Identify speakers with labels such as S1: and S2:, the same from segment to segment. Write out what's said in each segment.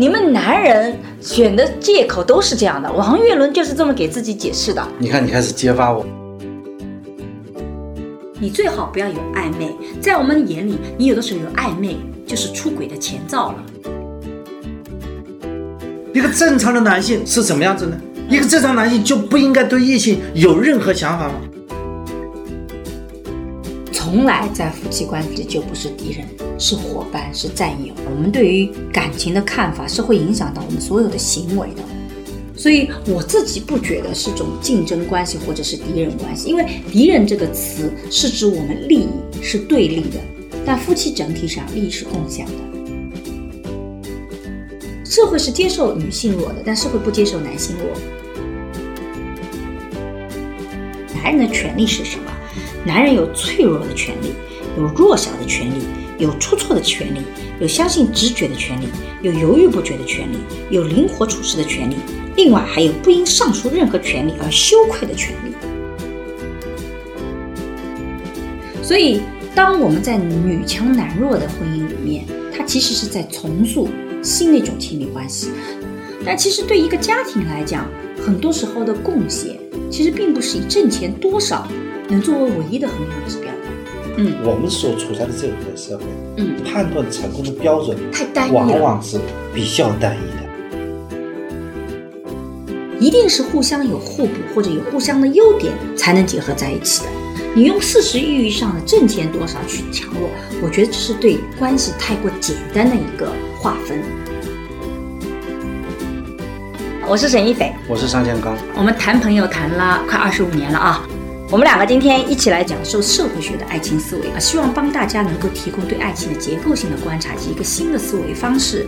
S1: 你们男人选的借口都是这样的，王岳伦就是这么给自己解释的。
S2: 你看，你开始揭发我。
S1: 你最好不要有暧昧，在我们眼里，你有的时候有暧昧就是出轨的前兆了。
S2: 一个正常的男性是什么样子呢？一个正常男性就不应该对异性有任何想法吗？
S1: 从来在夫妻关系里就不是敌人，是伙伴，是战友。我们对于感情的看法是会影响到我们所有的行为的。所以我自己不觉得是种竞争关系或者是敌人关系，因为敌人这个词是指我们利益是对立的，但夫妻整体上利益是共享的。社会是接受女性弱的，但社会不接受男性弱。男人的权利是什么？男人有脆弱的权利，有弱小的权利，有出错的权利，有相信直觉的权利，有犹豫不决的权利，有灵活处事的权利。另外还有不因上述任何权利而羞愧的权利。所以，当我们在女强男弱的婚姻里面，它其实是在重塑新的一种亲密关系。但其实对一个家庭来讲，很多时候的贡献其实并不是以挣钱多少能作为唯一的衡量指标。
S2: 嗯，我们所处在的这个社会，
S1: 嗯，
S2: 判断成功的标准
S1: 太单一
S2: 往
S1: 了，
S2: 往是比较单一的。
S1: 一定是互相有互补或者有互相的优点才能结合在一起的。你用事实意义上的挣钱多少去强弱，我觉得这是对关系太过简单的一个划分。我是沈一斐，
S2: 我是张建刚，
S1: 我们谈朋友谈了快二十五年了啊。我们两个今天一起来讲授社会学的爱情思维啊，希望帮大家能够提供对爱情的结构性的观察及一个新的思维方式。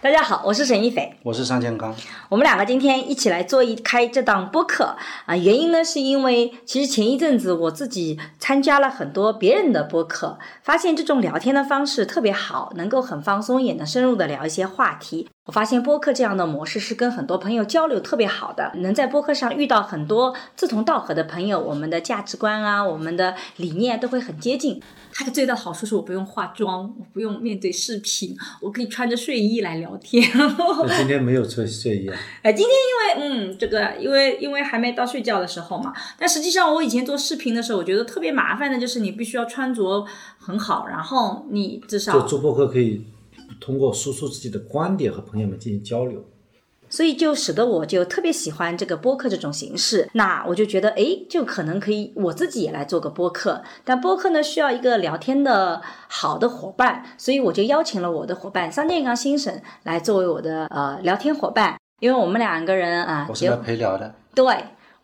S1: 大家好，我是沈一斐。
S2: 我是尚建刚。
S1: 我们两个今天一起来做一开这档播客啊，原因呢是因为其实前一阵子我自己参加了很多别人的播客，发现这种聊天的方式特别好，能够很放松，也能深入的聊一些话题。我发现播客这样的模式是跟很多朋友交流特别好的，能在播客上遇到很多志同道合的朋友，我们的价值观啊，我们的理念都会很接近。它的最大好处是我不用化妆，我不用面对视频，我可以穿着睡衣来聊天。
S2: 我 今天没有穿睡衣啊。
S1: 哎，今天因为嗯，这个因为因为还没到睡觉的时候嘛，但实际上我以前做视频的时候，我觉得特别麻烦的就是你必须要穿着很好，然后你至少
S2: 就做播客可以通过输出自己的观点和朋友们进行交流。
S1: 所以就使得我就特别喜欢这个播客这种形式。那我就觉得，哎，就可能可以我自己也来做个播客。但播客呢，需要一个聊天的好的伙伴，所以我就邀请了我的伙伴桑建刚先生来作为我的呃聊天伙伴，因为我们两个人啊，
S2: 我是来陪聊的。
S1: 对。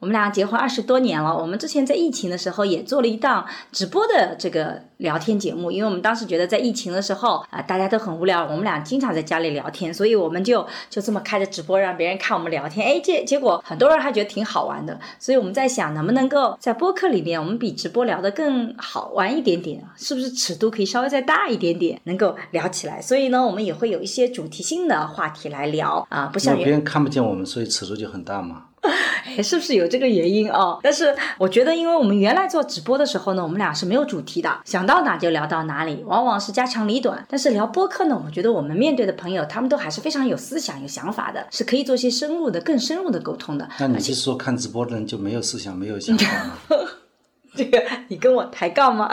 S1: 我们俩结婚二十多年了，我们之前在疫情的时候也做了一档直播的这个聊天节目，因为我们当时觉得在疫情的时候啊，大家都很无聊，我们俩经常在家里聊天，所以我们就就这么开着直播让别人看我们聊天，哎，结结果很多人还觉得挺好玩的，所以我们在想能不能够在播客里面我们比直播聊得更好玩一点点，是不是尺度可以稍微再大一点点，能够聊起来？所以呢，我们也会有一些主题性的话题来聊啊，不像
S2: 别人看不见我们，所以尺度就很大嘛。
S1: 哎，是不是有这个原因哦？但是我觉得，因为我们原来做直播的时候呢，我们俩是没有主题的，想到哪就聊到哪里，往往是家长里短。但是聊播客呢，我觉得我们面对的朋友，他们都还是非常有思想、有想法的，是可以做一些深入的、更深入的沟通的。
S2: 那你是说看直播的人就没有思想、没有想法吗？
S1: 这个你跟我抬杠吗？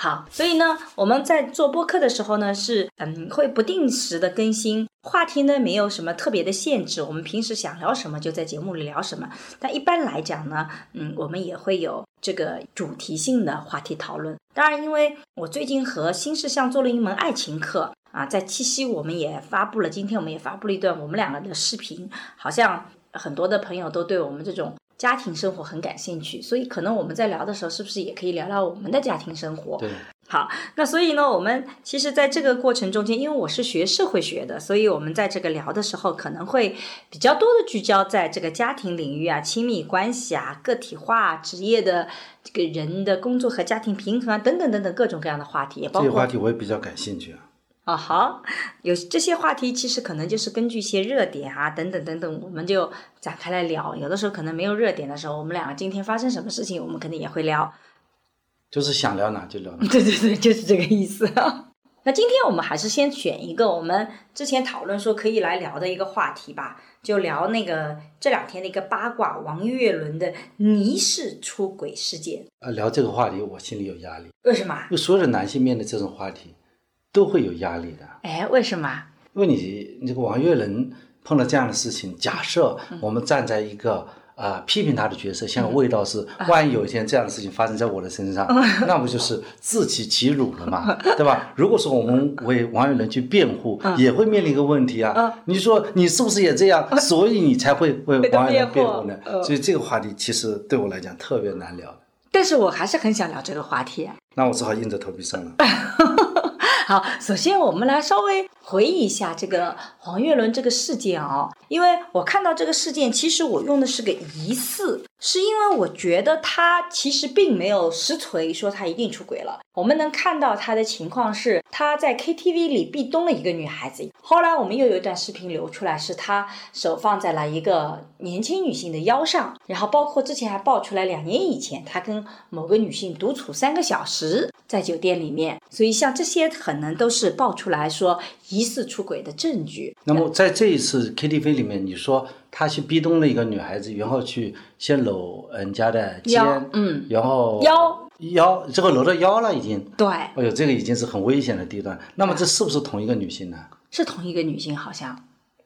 S1: 好，所以呢，我们在做播客的时候呢，是嗯，会不定时的更新话题呢，没有什么特别的限制，我们平时想聊什么就在节目里聊什么。但一般来讲呢，嗯，我们也会有这个主题性的话题讨论。当然，因为我最近和新事项做了一门爱情课啊，在七夕我们也发布了，今天我们也发布了一段我们两个的视频，好像很多的朋友都对我们这种。家庭生活很感兴趣，所以可能我们在聊的时候，是不是也可以聊聊我们的家庭生活？
S2: 对，
S1: 好，那所以呢，我们其实在这个过程中间，因为我是学社会学的，所以我们在这个聊的时候，可能会比较多的聚焦在这个家庭领域啊、亲密关系啊、个体化、职业的这个人的工作和家庭平衡啊等等等等各种各样的话题，也包括
S2: 这些话题我也比较感兴趣啊。
S1: 啊，好，有这些话题，其实可能就是根据一些热点啊，等等等等，我们就展开来聊。有的时候可能没有热点的时候，我们两个今天发生什么事情，我们肯定也会聊。
S2: 就是想聊哪就聊哪。
S1: 对对对，就是这个意思。那今天我们还是先选一个我们之前讨论说可以来聊的一个话题吧，就聊那个这两天的一个八卦，王岳伦的疑似出轨事件。
S2: 呃，聊这个话题我心里有压力，
S1: 为什么？
S2: 因为所有的男性面对这种话题都会有压力的。
S1: 哎，为什么？
S2: 因为你这个王岳伦碰到这样的事情，假设我们站在一个。啊，批评他的角色，像味道是，万一有一天这样的事情发生在我的身上，那不就是自取其辱了嘛，对吧？如果说我们为王岳伦去辩护，也会面临一个问题啊。你说你是不是也这样？所以你才会为王岳伦辩护呢？所以这个话题其实对我来讲特别难聊。
S1: 但是我还是很想聊这个话题。
S2: 那我只好硬着头皮上了。
S1: 好，首先我们来稍微回忆一下这个黄月伦这个事件啊，因为我看到这个事件，其实我用的是个疑似。是因为我觉得他其实并没有实锤说他一定出轨了。我们能看到他的情况是他在 KTV 里壁咚了一个女孩子。后来我们又有一段视频流出来，是他手放在了一个年轻女性的腰上。然后包括之前还爆出来，两年以前他跟某个女性独处三个小时在酒店里面。所以像这些可能都是爆出来说疑似出轨的证据。
S2: 那么在这一次 KTV 里面，你说？他去壁咚了一个女孩子，然后去先搂人家的肩，
S1: 嗯，
S2: 然后
S1: 腰
S2: 腰，这个搂到腰了已经。
S1: 对，
S2: 哎呦，这个已经是很危险的地段。那么这是不是同一个女性呢？
S1: 是同一个女性，好像。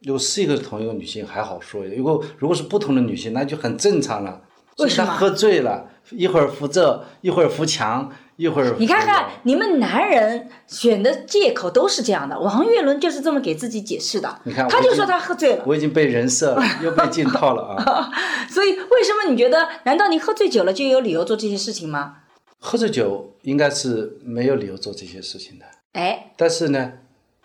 S2: 如果是一个同一个女性还好说，如果如果是不同的女性，那就很正常了。
S1: 为什么？
S2: 喝醉了，一会儿扶这，一会儿扶墙。一会儿，
S1: 你看看你们男人选的借口都是这样的。王岳伦就是这么给自己解释的。
S2: 你看，
S1: 他就说他喝醉了。
S2: 我已经被人设了，又被进套了啊！
S1: 所以，为什么你觉得？难道你喝醉酒了就有理由做这些事情吗？
S2: 喝醉酒应该是没有理由做这些事情的。
S1: 哎，
S2: 但是呢，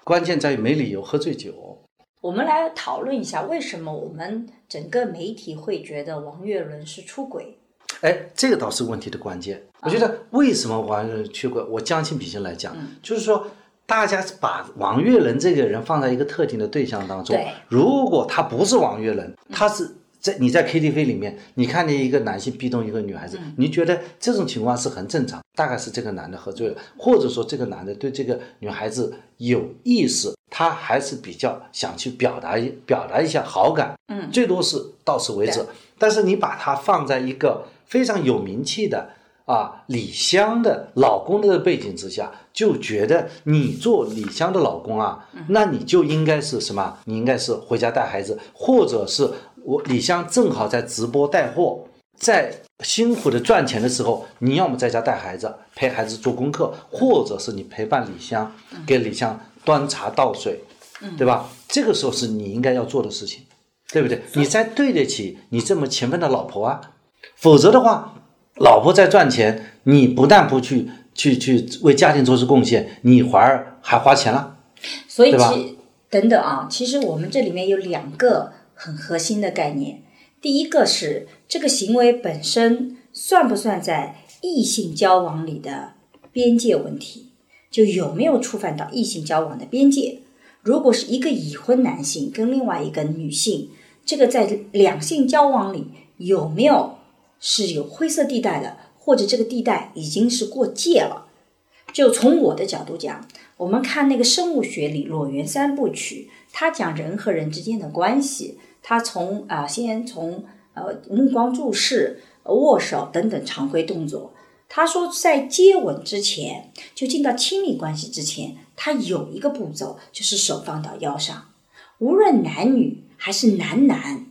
S2: 关键在于没理由喝醉酒。
S1: 我们来讨论一下，为什么我们整个媒体会觉得王岳伦是出轨？
S2: 哎，这个倒是问题的关键。我觉得为什么王岳伦出轨？我将心比心来讲，就是说，大家把王岳伦这个人放在一个特定的对象当中。如果他不是王岳伦，他是在你在 KTV 里面，你看见一个男性壁咚一个女孩子，你觉得这种情况是很正常。大概是这个男的喝醉了，或者说这个男的对这个女孩子有意思，他还是比较想去表达一表达一下好感。
S1: 嗯，
S2: 最多是到此为止。但是你把他放在一个。非常有名气的啊，李湘的老公的背景之下，就觉得你做李湘的老公啊，那你就应该是什么？你应该是回家带孩子，或者是我李湘正好在直播带货，在辛苦的赚钱的时候，你要么在家带孩子，陪孩子做功课，或者是你陪伴李湘，给李湘端茶倒水，对吧？这个时候是你应该要做的事情，对不对？你才对得起你这么勤奋的老婆啊。否则的话，老婆在赚钱，你不但不去去去为家庭做出贡献，你反而还花钱了，
S1: 所以其等等啊，其实我们这里面有两个很核心的概念。第一个是这个行为本身算不算在异性交往里的边界问题，就有没有触犯到异性交往的边界？如果是一个已婚男性跟另外一个女性，这个在两性交往里有没有？是有灰色地带的，或者这个地带已经是过界了。就从我的角度讲，我们看那个生物学里裸猿三部曲，它讲人和人之间的关系，它从啊先从呃目光注视、握手等等常规动作。他说在接吻之前，就进到亲密关系之前，他有一个步骤，就是手放到腰上，无论男女还是男男。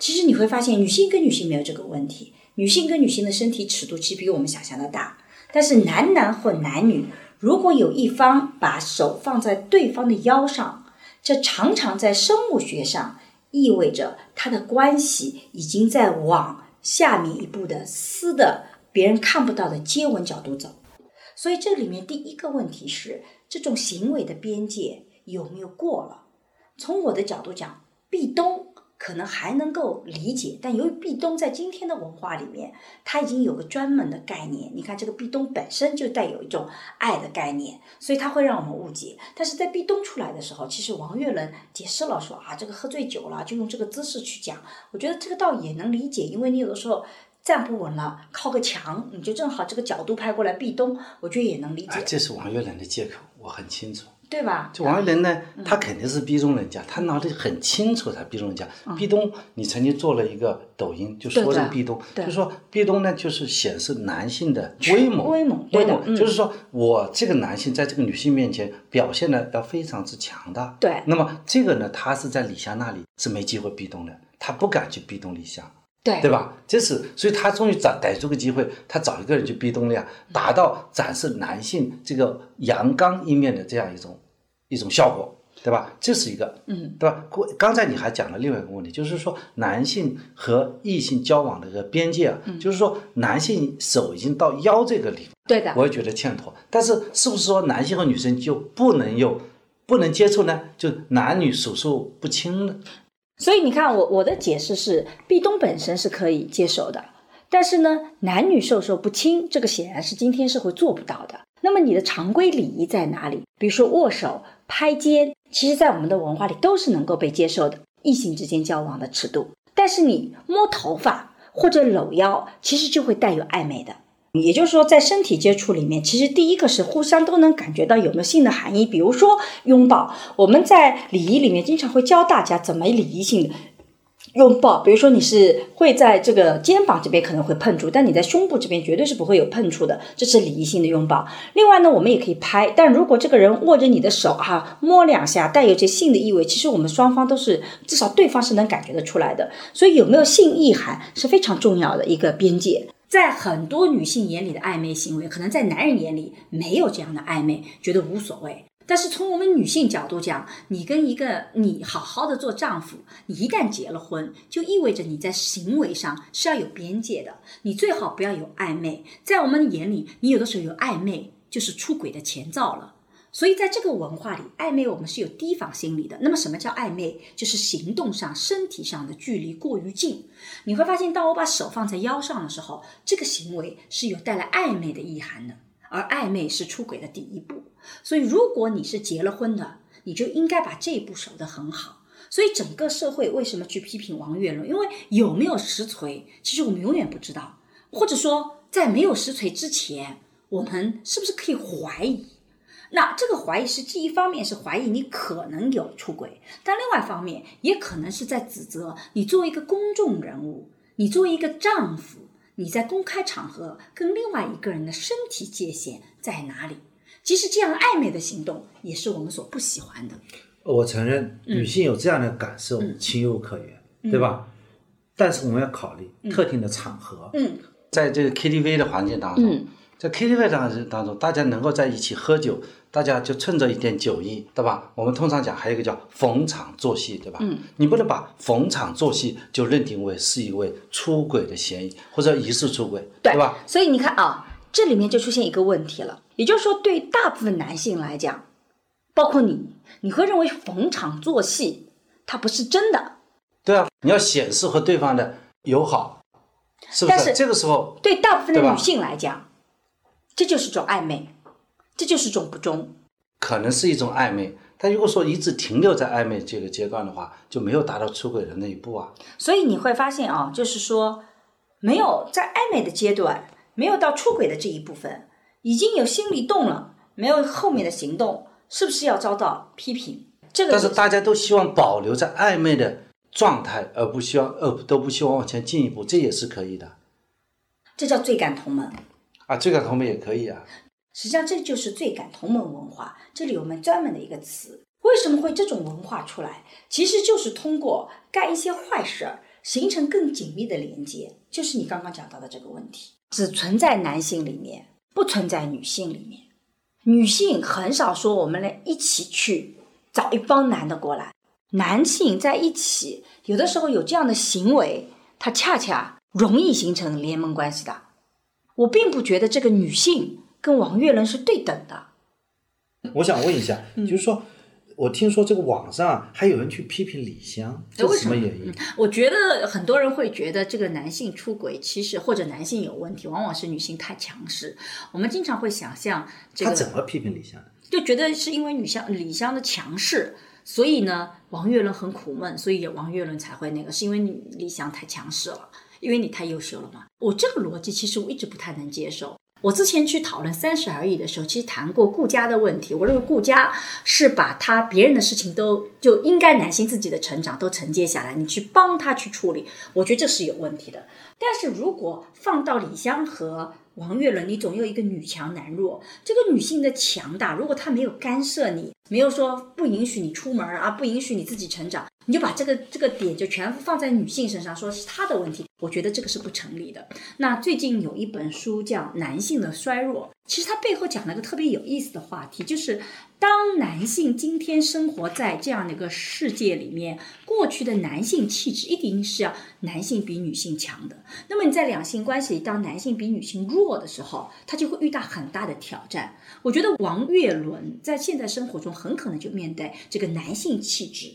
S1: 其实你会发现，女性跟女性没有这个问题，女性跟女性的身体尺度其实比我们想象的大。但是男男或男女，如果有一方把手放在对方的腰上，这常常在生物学上意味着他的关系已经在往下面一步的私的、别人看不到的接吻角度走。所以这里面第一个问题是，这种行为的边界有没有过了？从我的角度讲，壁咚。可能还能够理解，但由于壁咚在今天的文化里面，它已经有个专门的概念。你看，这个壁咚本身就带有一种爱的概念，所以它会让我们误解。但是在壁咚出来的时候，其实王岳伦解释了说啊，这个喝醉酒了，就用这个姿势去讲。我觉得这个倒也能理解，因为你有的时候站不稳了，靠个墙，你就正好这个角度拍过来壁咚，我觉得也能理解，
S2: 这是王岳伦的借口，我很清楚。
S1: 对吧？
S2: 就王岳伦呢，他肯定是逼咚人家，他脑子里很清楚，他逼咚人家。壁咚，你曾经做了一个抖音，就说这个壁咚，就说壁咚呢，就是显示男性的威猛，
S1: 威猛，对的，
S2: 就是说我这个男性在这个女性面前表现的要非常之强大。
S1: 对。
S2: 那么这个呢，他是在李湘那里是没机会壁咚的，他不敢去壁咚李湘。
S1: 对，
S2: 对吧？这是，所以他终于找逮住个机会，他找一个人去逼东亮，达到展示男性这个阳刚一面的这样一种一种效果，对吧？这是一个，
S1: 嗯，
S2: 对吧？刚才你还讲了另外一个问题，就是说男性和异性交往的一个边界啊，就是说男性手已经到腰这个地方，
S1: 对的，
S2: 我也觉得欠妥。但是是不是说男性和女生就不能有不能接触呢？就男女手术不亲呢？
S1: 所以你看，我我的解释是，壁咚本身是可以接受的，但是呢，男女授受不亲，这个显然是今天社会做不到的。那么你的常规礼仪在哪里？比如说握手、拍肩，其实在我们的文化里都是能够被接受的，异性之间交往的尺度。但是你摸头发或者搂腰，其实就会带有暧昧的。也就是说，在身体接触里面，其实第一个是互相都能感觉到有没有性的含义。比如说拥抱，我们在礼仪里面经常会教大家怎么礼仪性的拥抱。比如说你是会在这个肩膀这边可能会碰触，但你在胸部这边绝对是不会有碰触的，这是礼仪性的拥抱。另外呢，我们也可以拍，但如果这个人握着你的手哈，摸两下带有些性的意味，其实我们双方都是至少对方是能感觉得出来的。所以有没有性意涵是非常重要的一个边界。在很多女性眼里的暧昧行为，可能在男人眼里没有这样的暧昧，觉得无所谓。但是从我们女性角度讲，你跟一个你好好的做丈夫，你一旦结了婚，就意味着你在行为上是要有边界的，你最好不要有暧昧。在我们眼里，你有的时候有暧昧就是出轨的前兆了。所以，在这个文化里，暧昧我们是有提防心理的。那么，什么叫暧昧？就是行动上、身体上的距离过于近。你会发现，当我把手放在腰上的时候，这个行为是有带来暧昧的意涵的。而暧昧是出轨的第一步。所以，如果你是结了婚的，你就应该把这一步守得很好。所以，整个社会为什么去批评王岳伦？因为有没有实锤，其实我们永远不知道。或者说，在没有实锤之前，我们是不是可以怀疑？那这个怀疑是，第一方面是怀疑你可能有出轨，但另外一方面也可能是在指责你作为一个公众人物，你作为一个丈夫，你在公开场合跟另外一个人的身体界限在哪里？其实这样暧昧的行动也是我们所不喜欢的。
S2: 我承认女性有这样的感受，情有可原，对吧？但是我们要考虑特定的场合，
S1: 嗯，
S2: 在这个 KTV 的环境当中，在 KTV 当中当中，大家能够在一起喝酒。大家就趁着一点酒意，对吧？我们通常讲还有一个叫逢场作戏，对吧？
S1: 嗯，
S2: 你不能把逢场作戏就认定为是一位出轨的嫌疑或者疑似出轨，对吧？
S1: 所以你看啊，这里面就出现一个问题了，也就是说，对大部分男性来讲，包括你，你会认为逢场作戏，它不是真的。
S2: 对啊，你要显示和对方的友好，是不
S1: 是？
S2: 这个时候
S1: 对大部分的女性来讲，这就是种暧昧。这就是种不忠，
S2: 可能是一种暧昧。但如果说一直停留在暧昧这个阶段的话，就没有达到出轨的那一步啊。
S1: 所以你会发现啊，就是说，没有在暧昧的阶段，没有到出轨的这一部分，已经有心理动了，没有后面的行动，是不是要遭到批评？这个。
S2: 但是大家都希望保留在暧昧的状态，而不希望呃都不希望往前进一步，这也是可以的。
S1: 这叫罪感同盟
S2: 啊，罪感同盟也可以啊。
S1: 实际上，这就是罪感同盟文化。这里我们专门的一个词，为什么会这种文化出来？其实就是通过干一些坏事儿，形成更紧密的连接。就是你刚刚讲到的这个问题，只存在男性里面，不存在女性里面。女性很少说我们来一起去找一帮男的过来。男性在一起，有的时候有这样的行为，它恰恰容易形成联盟关系的。我并不觉得这个女性。跟王岳伦是对等的。
S2: 我想问一下，就是说，我听说这个网上还有人去批评李湘，这是什么原因？
S1: 我觉得很多人会觉得这个男性出轨，其实或者男性有问题，往往是女性太强势。我们经常会想象这个，他
S2: 怎么批评李湘的？
S1: 就觉得是因为女香李湘的强势，所以呢，王岳伦很苦闷，所以王岳伦才会那个，是因为李湘太强势了。因为你太优秀了嘛。我这个逻辑其实我一直不太能接受。我之前去讨论三十而已的时候，其实谈过顾家的问题。我认为顾家是把他别人的事情都就应该男性自己的成长都承接下来，你去帮他去处理，我觉得这是有问题的。但是如果放到李湘和王岳伦，你总有一个女强男弱，这个女性的强大，如果她没有干涉你，没有说不允许你出门啊，不允许你自己成长。你就把这个这个点就全部放在女性身上，说是她的问题，我觉得这个是不成立的。那最近有一本书叫《男性的衰弱》，其实它背后讲了个特别有意思的话题，就是当男性今天生活在这样的一个世界里面，过去的男性气质一定是要男性比女性强的。那么你在两性关系里，当男性比女性弱的时候，他就会遇到很大的挑战。我觉得王岳伦在现代生活中很可能就面对这个男性气质。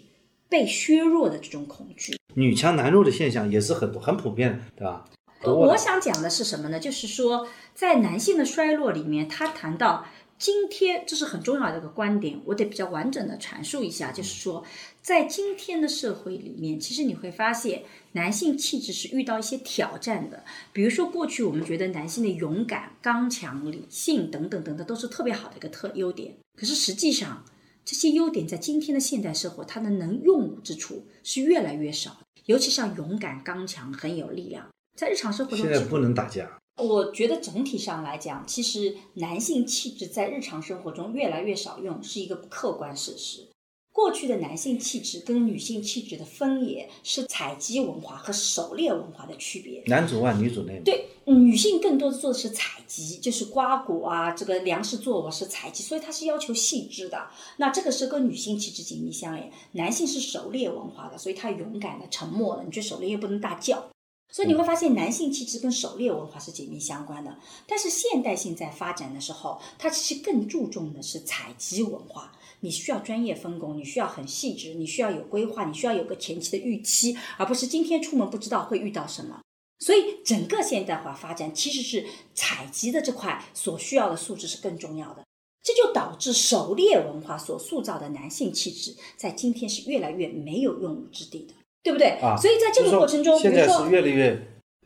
S1: 被削弱的这种恐惧，
S2: 女强男弱的现象也是很很普遍的，对吧？
S1: 我想讲的是什么呢？就是说，在男性的衰落里面，他谈到今天，这是很重要的一个观点，我得比较完整的阐述一下。就是说，在今天的社会里面，其实你会发现，男性气质是遇到一些挑战的。比如说，过去我们觉得男性的勇敢、刚强、理性等等等等，都是特别好的一个特优点。可是实际上，这些优点在今天的现代社会，它的能用武之处是越来越少。尤其像勇敢、刚强、很有力量，在日常生活中
S2: 现在不能打架。
S1: 我觉得总体上来讲，其实男性气质在日常生活中越来越少用，是一个客观事实。过去的男性气质跟女性气质的分野是采集文化和狩猎文化的区别，
S2: 男主外女主内。
S1: 对，女性更多的做的是采集，就是瓜果啊，这个粮食作物是采集，所以它是要求细致的。那这个是跟女性气质紧密相连。男性是狩猎文化的，所以他勇敢的、沉默的，你去狩猎又不能大叫，所以你会发现男性气质跟狩猎文化是紧密相关的。但是现代性在发展的时候，它其实更注重的是采集文化。你需要专业分工，你需要很细致，你需要有规划，你需要有个前期的预期，而不是今天出门不知道会遇到什么。所以，整个现代化发展其实是采集的这块所需要的素质是更重要的。这就导致狩猎文化所塑造的男性气质，在今天是越来越没有用武之地的，对不对？
S2: 啊，
S1: 所以在这个过程中，
S2: 现在是越来越，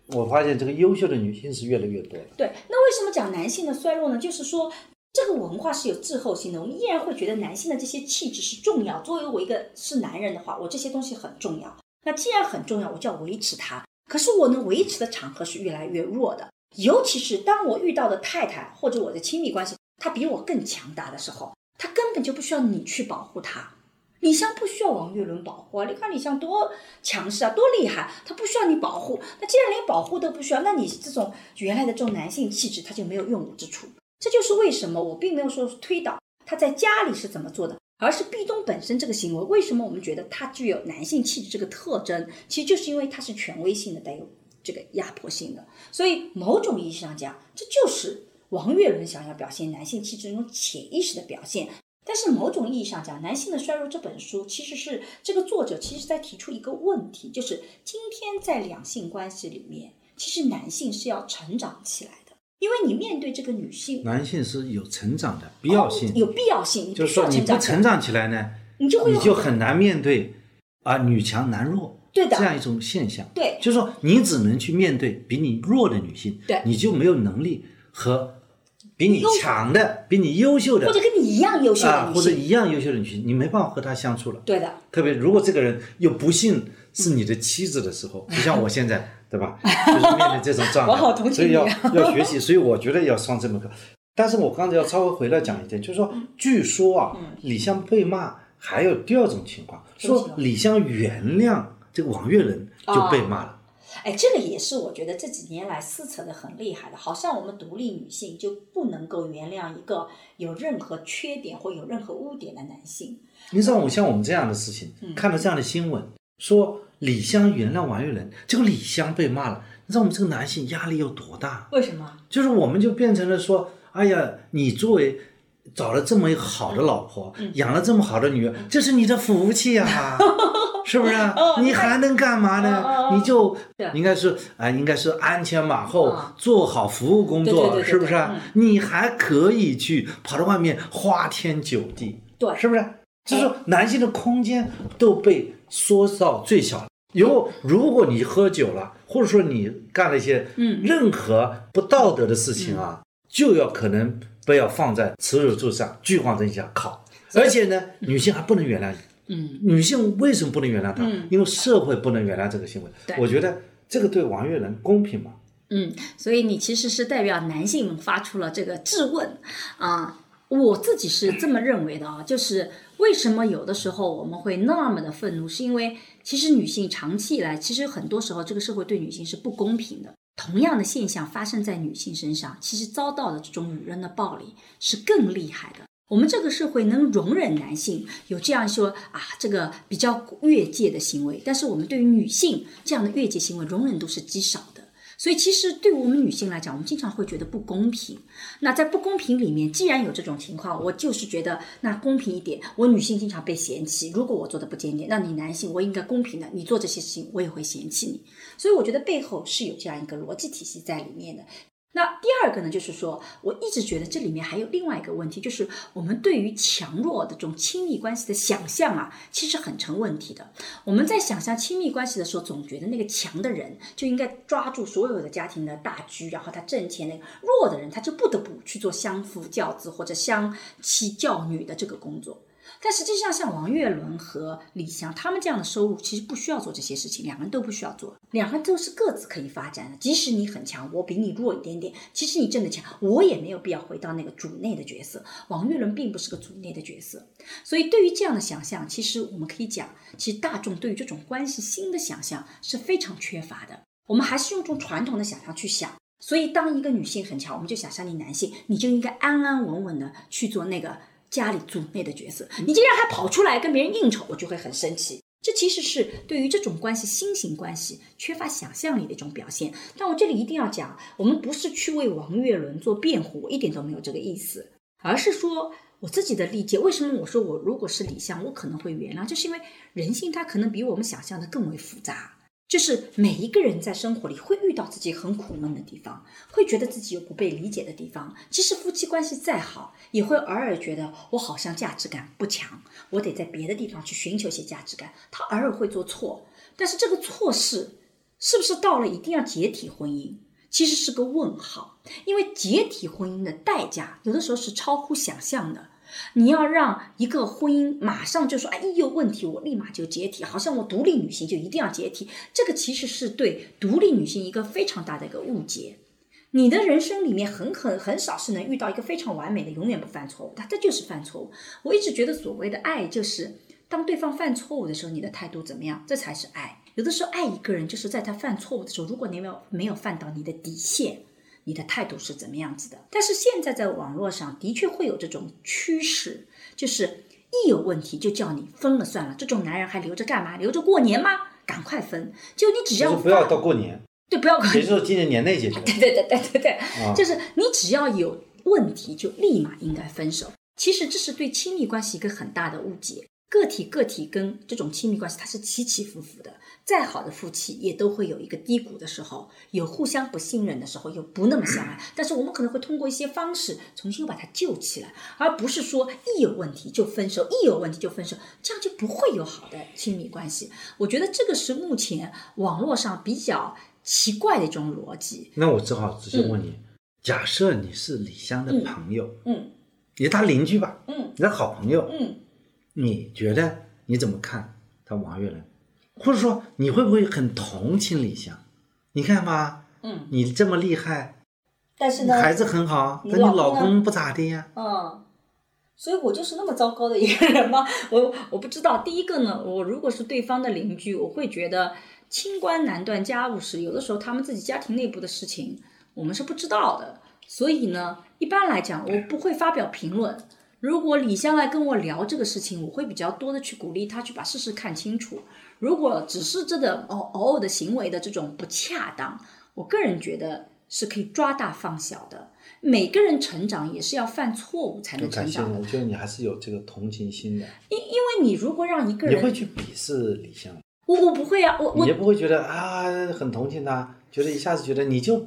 S2: 我发现这个优秀的女性是越来越多。
S1: 对，那为什么讲男性的衰落呢？就是说。这个文化是有滞后性的，我们依然会觉得男性的这些气质是重要。作为我一个是男人的话，我这些东西很重要。那既然很重要，我就要维持它。可是我能维持的场合是越来越弱的，尤其是当我遇到的太太或者我的亲密关系，他比我更强大的时候，他根本就不需要你去保护他。李湘不需要王岳伦保护啊！你看李湘多强势啊，多厉害，他不需要你保护。那既然连保护都不需要，那你这种原来的这种男性气质，他就没有用武之处。这就是为什么我并没有说推导他在家里是怎么做的，而是壁咚本身这个行为，为什么我们觉得他具有男性气质这个特征？其实就是因为他是权威性的，带有这个压迫性的。所以某种意义上讲，这就是王岳伦想要表现男性气质那种潜意识的表现。但是某种意义上讲，《男性的衰弱》这本书其实是这个作者其实在提出一个问题，就是今天在两性关系里面，其实男性是要成长起来。因为你面对这个女性，
S2: 男性是有成长的必要性，
S1: 有必要性。
S2: 就是说，你不成长起来呢，
S1: 你就会
S2: 你就很难面对啊女强男弱
S1: 对的
S2: 这样一种现象。
S1: 对，
S2: 就是说，你只能去面对比你弱的女性，
S1: 对，
S2: 你就没有能力和比你强的、比你优秀的，
S1: 或者跟你一样优秀的
S2: 啊，或者一样优秀的女性，你没办法和她相处了。
S1: 对的，
S2: 特别如果这个人又不幸是你的妻子的时候，就像我现在。对吧？就是面临这种状态，所以要 要学习。所以我觉得要上这门课。但是我刚才要稍微回来讲一点，就是说，据说啊，李湘被骂还有第二种情况，说李湘原谅这个王岳伦就被骂了。
S1: 哎，这个也是我觉得这几年来撕扯的很厉害的。好像我们独立女性就不能够原谅一个有任何缺点或有任何污点的男性。
S2: 你知道，我像我们这样的事情，看到这样的新闻，说。李湘原谅王岳伦，结果李湘被骂了，你知道我们这个男性压力有多大？
S1: 为什么？
S2: 就是我们就变成了说，哎呀，你作为找了这么好的老婆，养了这么好的女儿，这是你的福气呀，是不是？你还能干嘛呢？你就应该是啊，应该是鞍前马后做好服务工作，是不是？你还可以去跑到外面花天酒地，
S1: 对，
S2: 是不是？就是说男性的空间都被缩到最小。以后如果你喝酒了，或者说你干了一些
S1: 嗯
S2: 任何不道德的事情啊，就要可能不要放在耻辱柱上、聚光灯下烤。而且呢，女性还不能原谅你。
S1: 嗯，
S2: 女性为什么不能原谅他？
S1: 嗯
S2: 因为社会不能原谅这个行为
S1: 对。
S2: 我觉得这个对王岳伦公平吗？
S1: 嗯，所以你其实是代表男性发出了这个质问啊。我自己是这么认为的啊，就是为什么有的时候我们会那么的愤怒，是因为其实女性长期以来，其实很多时候这个社会对女性是不公平的。同样的现象发生在女性身上，其实遭到的这种女人的暴力是更厉害的。我们这个社会能容忍男性有这样说啊，这个比较越界的行为，但是我们对于女性这样的越界行为容忍度是极少的。所以，其实对我们女性来讲，我们经常会觉得不公平。那在不公平里面，既然有这种情况，我就是觉得那公平一点。我女性经常被嫌弃，如果我做的不检点，那你男性我应该公平的，你做这些事情我也会嫌弃你。所以，我觉得背后是有这样一个逻辑体系在里面的。那第二个呢，就是说，我一直觉得这里面还有另外一个问题，就是我们对于强弱的这种亲密关系的想象啊，其实很成问题的。我们在想象亲密关系的时候，总觉得那个强的人就应该抓住所有的家庭的大局，然后他挣钱；那个弱的人，他就不得不去做相夫教子或者相妻教女的这个工作。但实际上，像王岳伦和李湘他们这样的收入，其实不需要做这些事情，两个人都不需要做，两个人都是各自可以发展的。即使你很强，我比你弱一点点，其实你挣的强，我也没有必要回到那个主内的角色。王岳伦并不是个主内的角色，所以对于这样的想象，其实我们可以讲，其实大众对于这种关系新的想象是非常缺乏的。我们还是用这种传统的想象去想。所以，当一个女性很强，我们就想象你男性，你就应该安安稳稳的去做那个。家里主内的角色，你竟然还跑出来跟别人应酬，我就会很生气。这其实是对于这种关系新型关系缺乏想象力的一种表现。但我这里一定要讲，我们不是去为王岳伦做辩护，我一点都没有这个意思，而是说我自己的理解。为什么我说我如果是李湘，我可能会原谅，就是因为人性它可能比我们想象的更为复杂。就是每一个人在生活里会遇到自己很苦闷的地方，会觉得自己有不被理解的地方。即使夫妻关系再好，也会偶尔觉得我好像价值感不强，我得在别的地方去寻求些价值感。他偶尔会做错，但是这个错事是不是到了一定要解体婚姻，其实是个问号。因为解体婚姻的代价有的时候是超乎想象的。你要让一个婚姻马上就说，哎，一有问题我立马就解体，好像我独立女性就一定要解体，这个其实是对独立女性一个非常大的一个误解。你的人生里面很很很少是能遇到一个非常完美的，永远不犯错误，他这就是犯错误。我一直觉得所谓的爱就是当对方犯错误的时候，你的态度怎么样，这才是爱。有的时候爱一个人就是在他犯错误的时候，如果你没有没有犯到你的底线。你的态度是怎么样子的？但是现在在网络上的确会有这种趋势，就是一有问题就叫你分了算了。这种男人还留着干嘛？留着过年吗？赶快分！就你只要
S2: 不要到过年，
S1: 对，不要过
S2: 年，也就是今年年内解决。
S1: 对对对对对对，
S2: 啊、
S1: 就是你只要有问题就立马应该分手。其实这是对亲密关系一个很大的误解。个体个体跟这种亲密关系它是起起伏伏的，再好的夫妻也都会有一个低谷的时候，有互相不信任的时候，有不那么相爱。但是我们可能会通过一些方式重新把它救起来，而不是说一有问题就分手，一有问题就分手，这样就不会有好的亲密关系。我觉得这个是目前网络上比较奇怪的一种逻辑。
S2: 那我只好直接问你：假设你是李湘的朋友，
S1: 嗯，
S2: 你是他邻居吧？
S1: 嗯，
S2: 你的好朋友，
S1: 嗯。
S2: 你觉得你怎么看他王岳伦，或者说你会不会很同情李湘？你看吧，
S1: 嗯，
S2: 你这么厉害，
S1: 但是呢，
S2: 孩子很好，但你老公不咋地呀。
S1: 嗯，所以我就是那么糟糕的一个人吗？我我不知道。第一个呢，我如果是对方的邻居，我会觉得清官难断家务事，有的时候他们自己家庭内部的事情我们是不知道的，所以呢，一般来讲我不会发表评论。如果李湘来跟我聊这个事情，我会比较多的去鼓励他去把事实看清楚。如果只是这个偶偶尔的行为的这种不恰当，我个人觉得是可以抓大放小的。每个人成长也是要犯错误才能成长的。
S2: 我觉得你还是有这个同情心的。
S1: 因因为你如果让一个人，
S2: 你会去鄙视李湘？
S1: 我我不会啊，我我
S2: 也不会觉得啊很同情他，觉得一下子觉得你就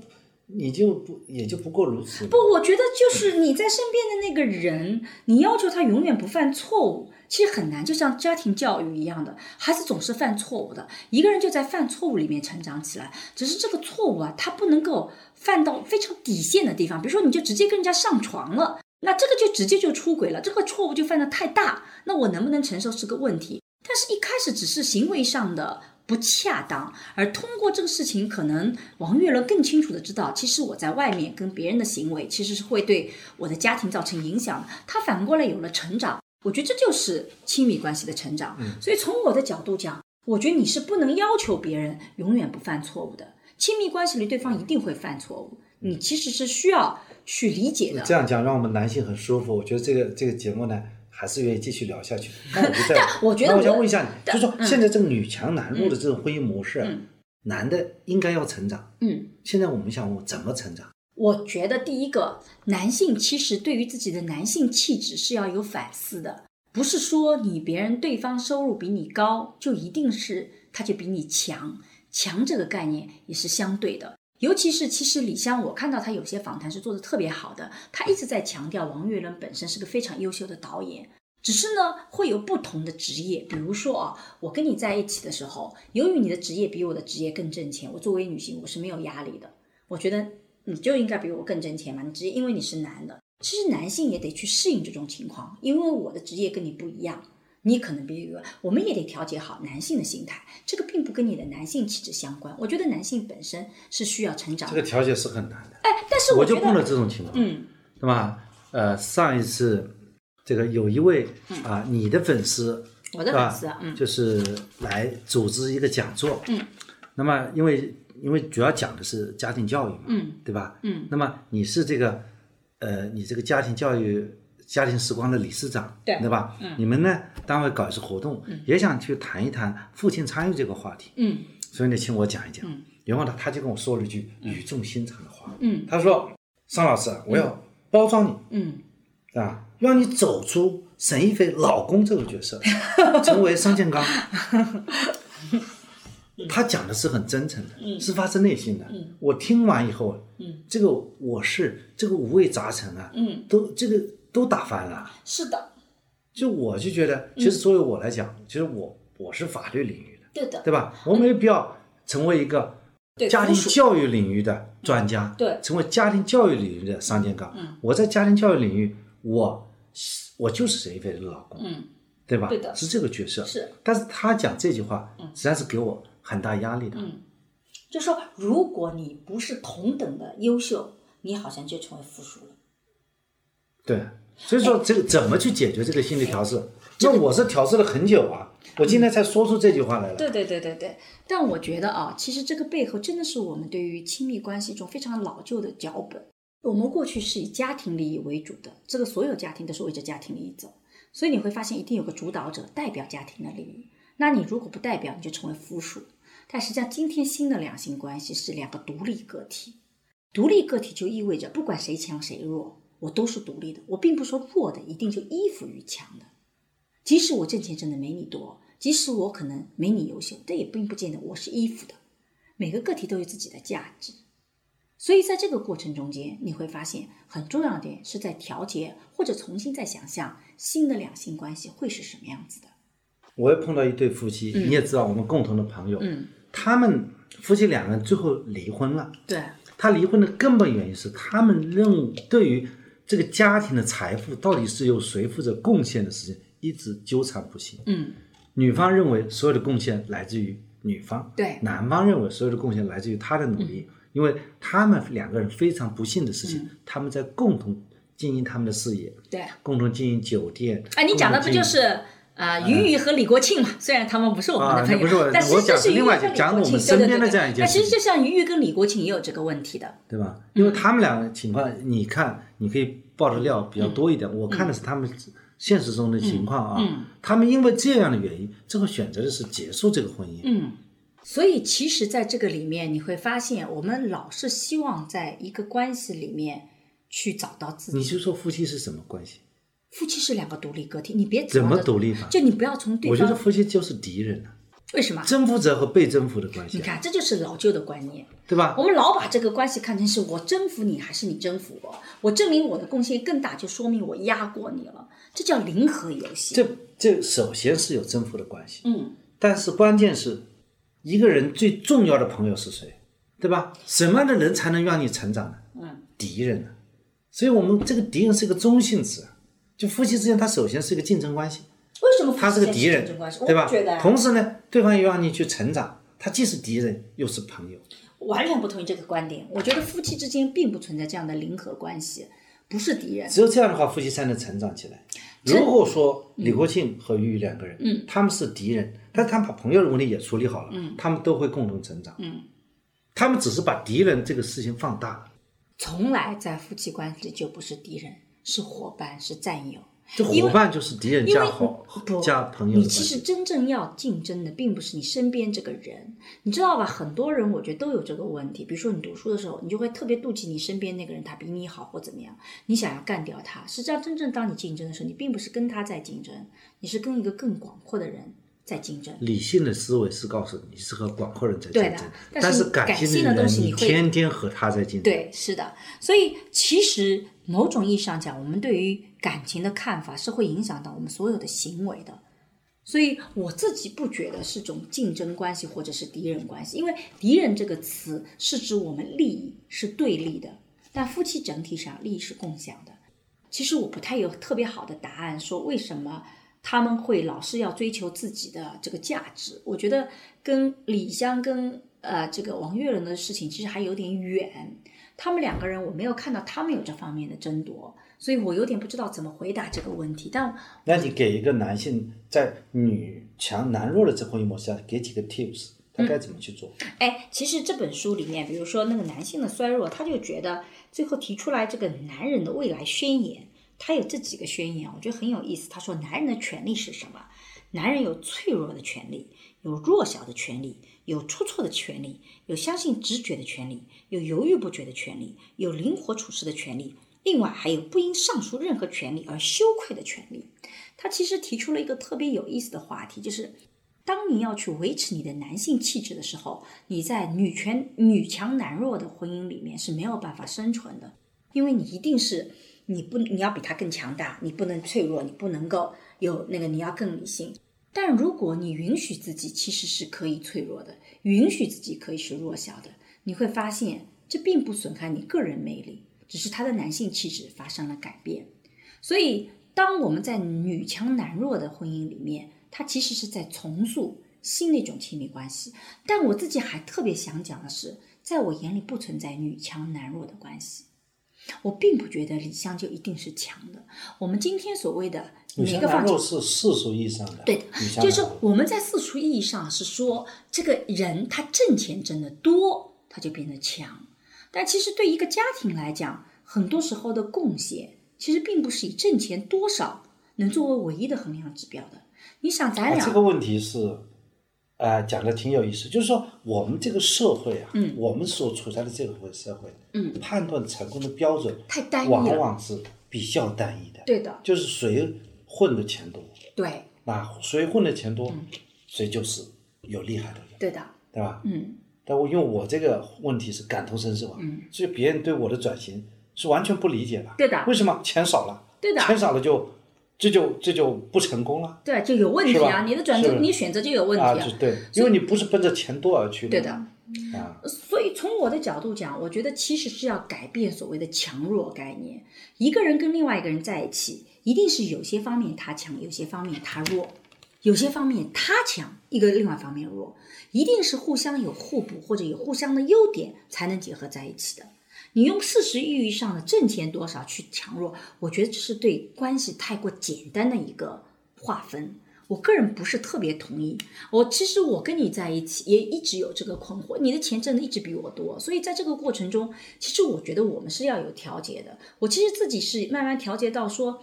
S2: 你就不也就不过如此。
S1: 不，我觉得就是你在身边的那个人，你要求他永远不犯错误，其实很难。就像家庭教育一样的，孩子总是犯错误的，一个人就在犯错误里面成长起来。只是这个错误啊，他不能够犯到非常底线的地方。比如说，你就直接跟人家上床了，那这个就直接就出轨了，这个错误就犯的太大，那我能不能承受是个问题。但是，一开始只是行为上的。不恰当，而通过这个事情，可能王月伦更清楚的知道，其实我在外面跟别人的行为，其实是会对我的家庭造成影响的。他反过来有了成长，我觉得这就是亲密关系的成长。所以从我的角度讲，我觉得你是不能要求别人永远不犯错误的。亲密关系里，对方一定会犯错误，你其实是需要去理解的。
S2: 这样讲让我们男性很舒服。我觉得这个这个节目呢。还是愿意继续聊下去。那我就在，
S1: 我觉得，
S2: 我想问一下你，就说现在这个女强男弱的这种婚姻模式，男的应该要成长。
S1: 嗯，
S2: 现在我们想问怎么成长？
S1: 我觉得第一个，男性其实对于自己的男性气质是要有反思的，不是说你别人对方收入比你高，就一定是他就比你强。强这个概念也是相对的。尤其是，其实李湘，我看到他有些访谈是做的特别好的，他一直在强调王岳伦本身是个非常优秀的导演，只是呢会有不同的职业，比如说啊，我跟你在一起的时候，由于你的职业比我的职业更挣钱，我作为女性我是没有压力的，我觉得你就应该比我更挣钱嘛，你职业因为你是男的，其实男性也得去适应这种情况，因为我的职业跟你不一样。你可能比如，我们也得调节好男性的心态，这个并不跟你的男性气质相关。我觉得男性本身是需要成长。
S2: 这个调节是很难的。
S1: 哎，但是
S2: 我就碰到这种情况，
S1: 嗯，
S2: 对吧？呃，上一次这个有一位啊，你的粉丝，
S1: 我的粉丝，嗯，
S2: 就是来组织一个讲座，
S1: 嗯，
S2: 那么因为因为主要讲的是家庭教育嘛，
S1: 嗯，
S2: 对吧？
S1: 嗯，
S2: 那么你是这个，呃，你这个家庭教育。家庭时光的理事长，
S1: 对
S2: 对吧？
S1: 嗯，
S2: 你们呢单位搞一次活动，也想去谈一谈父亲参与这个话题，
S1: 嗯，
S2: 所以呢，请我讲一讲。
S1: 嗯，
S2: 然后呢，他就跟我说了一句语重心长的话，
S1: 嗯，
S2: 他说：“尚老师，我要包装你，
S1: 嗯，
S2: 啊，让你走出沈一飞老公这个角色，成为商建刚。”他讲的是很真诚的，是发自内心的。我听完以后，
S1: 嗯，
S2: 这个我是这个五味杂陈啊，
S1: 嗯，
S2: 都这个。都打翻了，
S1: 是的，
S2: 就我就觉得，其实作为我来讲，其实我我是法律领域的，
S1: 对的，
S2: 对吧？我没有必要成为一个家庭教育领域的专家，
S1: 对，
S2: 成为家庭教育领域的商建刚。
S1: 嗯，
S2: 我在家庭教育领域，我我就是沈一菲的老公，
S1: 嗯，
S2: 对吧？
S1: 对的，
S2: 是这个角色。
S1: 是，
S2: 但是他讲这句话，实际上是给我很大压力的。
S1: 嗯，就说如果你不是同等的优秀，你好像就成为附属了。
S2: 对。所以说，这个怎么去解决这个心理调试？那我是调试了很久啊，我今天才说出这句话来了。
S1: 对对对对对。但我觉得啊，其实这个背后真的是我们对于亲密关系一种非常老旧的脚本。我们过去是以家庭利益为主的，这个所有家庭都是围着家庭利益走，所以你会发现一定有个主导者代表家庭的利益。那你如果不代表，你就成为附属。但实际上，今天新的两性关系是两个独立个体，独立个体就意味着不管谁强谁弱。我都是独立的，我并不说弱的一定就依附于强的。即使我挣钱挣的没你多，即使我可能没你优秀，但也并不见得我是依附的。每个个体都有自己的价值，所以在这个过程中间，你会发现很重要的点是在调节或者重新再想象新的两性关系会是什么样子的。
S2: 我也碰到一对夫妻，你也知道我们共同的朋友，
S1: 嗯，
S2: 他们夫妻两个人最后离婚了。
S1: 对，
S2: 他离婚的根本原因是他们认对于。这个家庭的财富到底是由谁负责贡献的事情，一直纠缠不清。
S1: 嗯，
S2: 女方认为所有的贡献来自于女方，
S1: 对；
S2: 男方认为所有的贡献来自于他的努力，因为他们两个人非常不幸的事情，他们在共同经营他们的事业，
S1: 对，
S2: 共同经营酒店。
S1: 哎，你讲的不就是啊，俞渝和李国庆嘛？虽然他们不是我们的朋友，但是这是俞渝和李国庆
S2: 身边的这样一件
S1: 事。那其实就像俞渝跟李国庆也有这个问题的，
S2: 对吧？因为他们两个情况，你看，你可以。爆的料比较多一点，我看的是他们现实中的情况
S1: 啊。
S2: 他们因为这样的原因，最后选择的是结束这个婚姻。
S1: 嗯，所以其实，在这个里面，你会发现，我们老是希望在一个关系里面去找到自己。
S2: 你就说夫妻是什么关系？
S1: 夫妻是两个独立个体，你别
S2: 怎么独立法？
S1: 就你不要从对
S2: 方。我觉得夫妻就是敌人
S1: 为什么？
S2: 征服者和被征服的关系啊，
S1: 你看，这就是老旧的观念。
S2: 对吧？
S1: 我们老把这个关系看成是我征服你，还是你征服我？我证明我的贡献更大，就说明我压过你了。这叫零和游戏。
S2: 这这首先是有征服的关系，
S1: 嗯，
S2: 但是关键是，一个人最重要的朋友是谁，对吧？什么样的人才能让你成长呢？
S1: 嗯，
S2: 敌人呢？所以我们这个敌人是一个中性词，就夫妻之间，它首先是一个竞争关系，
S1: 为什么
S2: 他是个敌人对吧同时呢，对方又让你去成长，他既是敌人又是朋友。
S1: 完全不同意这个观点。我觉得夫妻之间并不存在这样的零和关系，不是敌人。
S2: 只有这样的话，夫妻才能成长起来。如果说李国庆和俞渝两个人，嗯，他们是敌人，但他们把朋友的问题也处理好了，嗯，他们都会共同成长，嗯，他们只是把敌人这个事情放大了。
S1: 从来在夫妻关系里就不是敌人，是伙伴，是战友。
S2: 这伙伴就是敌人加好
S1: 不
S2: 加朋友
S1: 你。其实真正要竞争的，并不是你身边这个人，你知道吧？很多人我觉得都有这个问题。比如说你读书的时候，你就会特别妒忌你身边那个人，他比你好或怎么样，你想要干掉他。实际上，真正当你竞争的时候，你并不是跟他在竞争，你是跟一个更广阔的人在竞争。
S2: 理性的思维是告诉你是和广阔人在竞
S1: 对的
S2: 争，
S1: 但是
S2: 感
S1: 感性的东西你会
S2: 天天和他在竞争。
S1: 对，是的。所以其实某种意义上讲，我们对于感情的看法是会影响到我们所有的行为的。所以我自己不觉得是种竞争关系或者是敌人关系，因为敌人这个词是指我们利益是对立的，但夫妻整体上利益是共享的。其实我不太有特别好的答案，说为什么他们会老是要追求自己的这个价值。我觉得跟李湘跟呃这个王岳伦的事情其实还有点远。他们两个人我没有看到他们有这方面的争夺，所以我有点不知道怎么回答这个问题。但
S2: 那你给一个男性在女强男弱的这婚姻模式下，给几个 tips，他该怎么去做？
S1: 哎，其实这本书里面，比如说那个男性的衰弱，他就觉得最后提出来这个男人的未来宣言，他有这几个宣言，我觉得很有意思。他说，男人的权利是什么？男人有脆弱的权利，有弱小的权利，有出错的权利，有相信直觉的权利，有犹豫不决的权利，有灵活处事的权利。另外还有不因上述任何权利而羞愧的权利。他其实提出了一个特别有意思的话题，就是当你要去维持你的男性气质的时候，你在女权女强男弱的婚姻里面是没有办法生存的，因为你一定是你不你要比他更强大，你不能脆弱，你不能够有那个你要更理性。但如果你允许自己其实是可以脆弱的，允许自己可以是弱小的，你会发现这并不损害你个人魅力，只是他的男性气质发生了改变。所以，当我们在女强男弱的婚姻里面，他其实是在重塑新的一种亲密关系。但我自己还特别想讲的是，在我眼里不存在女强男弱的关系。我并不觉得李湘就一定是强的。我们今天所谓的
S2: 女
S1: 每个放弃
S2: 强男弱是世俗意义上的，
S1: 对的就是我们在世俗意义上是说，这个人他挣钱挣得多，他就变得强。但其实对一个家庭来讲，很多时候的贡献其实并不是以挣钱多少能作为唯一的衡量指标的。你想，咱
S2: 啊，
S1: 俩、
S2: 这个问题是，呃，讲的挺有意思，就是说我们这个社会啊，
S1: 嗯
S2: 我们所处在的这个社会，
S1: 嗯，
S2: 判断成功的标准
S1: 太单一
S2: 往。往是比较单一的，
S1: 对的，
S2: 就是谁混的钱多，
S1: 对
S2: 那谁混的钱多，谁就是有厉害的人，
S1: 对的，
S2: 对吧？
S1: 嗯，
S2: 但我因为我这个问题是感同身受啊，
S1: 嗯
S2: 所以别人对我的转型是完全不理解的。
S1: 对的
S2: 为什么钱少了？
S1: 对的
S2: 钱少了就这就这就不成功了
S1: 对，就有问题啊！你的转折，你选择就有问题
S2: 啊？就对，因为你不是奔着钱多而去的
S1: 对的。
S2: 啊，
S1: 所以从我的角度讲，我觉得其实是要改变所谓的强弱概念。一个人跟另外一个人在一起，一定是有些方面他强，有些方面他弱，有些方面他强，一个另外方面弱，一定是互相有互补或者有互相的优点才能结合在一起的。你用事实意义上的挣钱多少去强弱，我觉得这是对关系太过简单的一个划分。我个人不是特别同意。我其实我跟你在一起也一直有这个困惑，你的钱挣的一直比我多，所以在这个过程中，其实我觉得我们是要有调节的。我其实自己是慢慢调节到说，